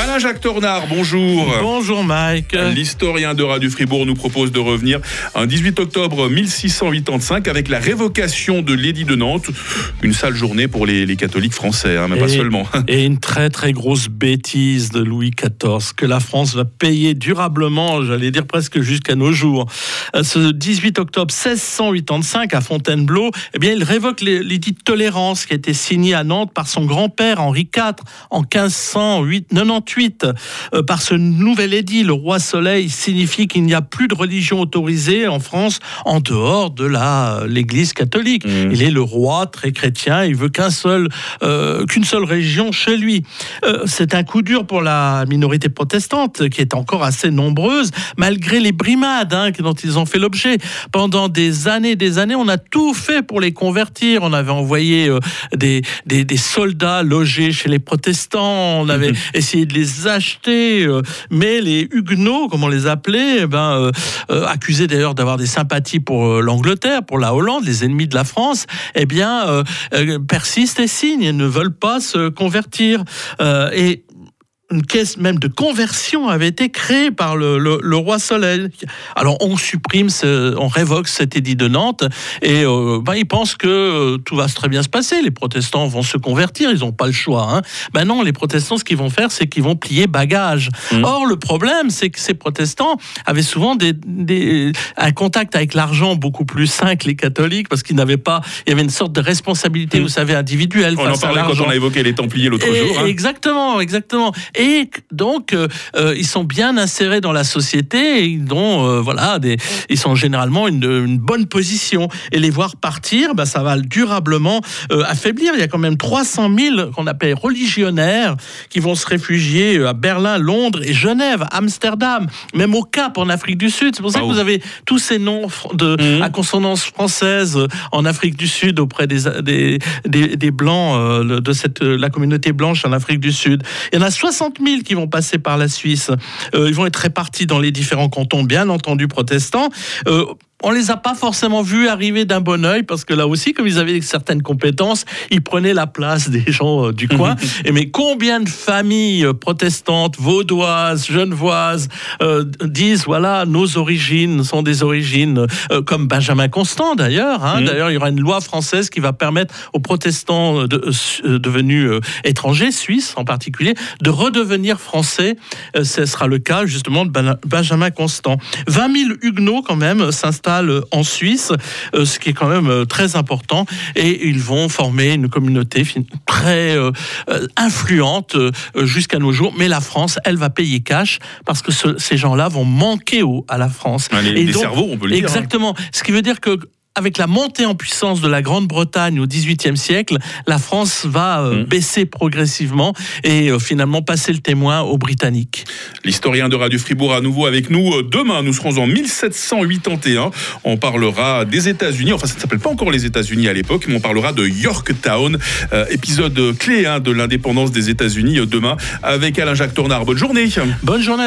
Alain-Jacques Tornard, bonjour. Bonjour Mike. L'historien de Radio Fribourg nous propose de revenir un 18 octobre 1685 avec la révocation de l'édit de Nantes. Une sale journée pour les, les catholiques français, hein, mais pas seulement. Et une très très grosse bêtise de Louis XIV que la France va payer durablement, j'allais dire presque jusqu'à nos jours. Euh, Ce 18 octobre 1685 à Fontainebleau, eh bien, il révoque l'édit de tolérance qui a été signé à Nantes par son grand-père Henri IV en 1598. Euh, par ce nouvel édit, le roi Soleil signifie qu'il n'y a plus de religion autorisée en France en dehors de la l'Église catholique. Mhm. Il est le roi très chrétien, il veut qu'un seul, euh, qu'une seule religion chez lui. Euh, c'est un coup dur pour la minorité protestante qui est encore assez nombreuse, malgré les brimades hein, dont ils ont fait l'objet. Pendant des années, des années, on a tout fait pour les convertir. On avait envoyé euh, des, des, des soldats logés chez les protestants, on avait essayé de les acheter, euh, mais les huguenots, comme on les appelait, eh ben, euh, euh, accusés d'ailleurs d'avoir des sympathies pour l'Angleterre, pour la Hollande, les ennemis de la France, eh bien, persistent et signent et ne veulent pas se convertir. Et une caisse même de conversion avait été créée par le, le- le roi Soleil. Alors on supprime, ce- on révoque cet édit de Nantes et euh, ben, ils pensent que euh, tout va très bien se passer. Les protestants vont se convertir, ils n'ont pas le choix. Hein. Ben non, les protestants, ce qu'ils vont faire, c'est qu'ils vont plier bagage. Mhm. Or, le problème, c'est que ces protestants avaient souvent des, des- un contact avec l'argent beaucoup plus sain que les catholiques parce qu'ils n'avaient pas, il y avait une sorte de responsabilité, Mhm. vous savez, individuelle On en à parlait quand on a évoqué les Templiers l'autre jour. hein. Exactement, exactement. Et donc, euh, euh, ils sont bien insérés dans la société et ils ont, euh, voilà, des, ils sont généralement une, une bonne position. Et les voir partir, bah, ça va durablement euh, affaiblir. Il y a quand même 300 000 qu'on appelle religionnaires qui vont se réfugier à Berlin, Londres et Genève, Amsterdam, même au Cap en Afrique du Sud. C'est pour ça Ah, que vous avez tous ces noms de, Mhm. à consonance française en Afrique du Sud auprès des, des, des, des Blancs, de cette, la communauté blanche en Afrique du Sud. Il y en a 60 000 qui vont passer par la Suisse. Euh, ils vont être répartis dans les différents cantons, bien entendu protestants. On les a pas forcément vus arriver d'un bon oeil parce que là aussi, comme ils avaient certaines compétences, ils prenaient la place des gens euh, du coin. Et mais combien de familles euh, protestantes, vaudoises, genevoises euh, disent voilà nos origines sont des origines euh, comme Benjamin Constant d'ailleurs. hein. Mhm. D'ailleurs, il y aura une loi française qui va permettre aux protestants de- devenus étrangers, suisses en particulier, de redevenir français. Ce sera le cas justement de Ben- Benjamin Constant. 20 000 huguenots quand même euh, s'installent en Suisse, euh, ce qui est quand même euh, très important, et ils vont former une communauté très euh, influente jusqu'à nos jours. Mais la France, elle va payer cash parce que ce- ces gens-là vont manquer au- à la France. Ah, les- Et les donc- cerveaux, on peut le dire. hein. Exactement. Ce qui veut dire que avec la montée en puissance de la Grande-Bretagne au XVIIIe siècle, la France va euh, Mm. baisser progressivement et euh, finalement passer le témoin aux Britanniques. L'historien de Radio Fribourg à nouveau avec nous. Euh, Demain, nous serons en 1781. On parlera des États-Unis. Enfin, ça ne s'appelle pas encore les États-Unis à l'époque, mais on parlera de Yorktown. Euh, épisode clé hein, de l'indépendance des États-Unis demain avec Alain-Jacques Tornard. Bonne journée. Bonne journée à tous.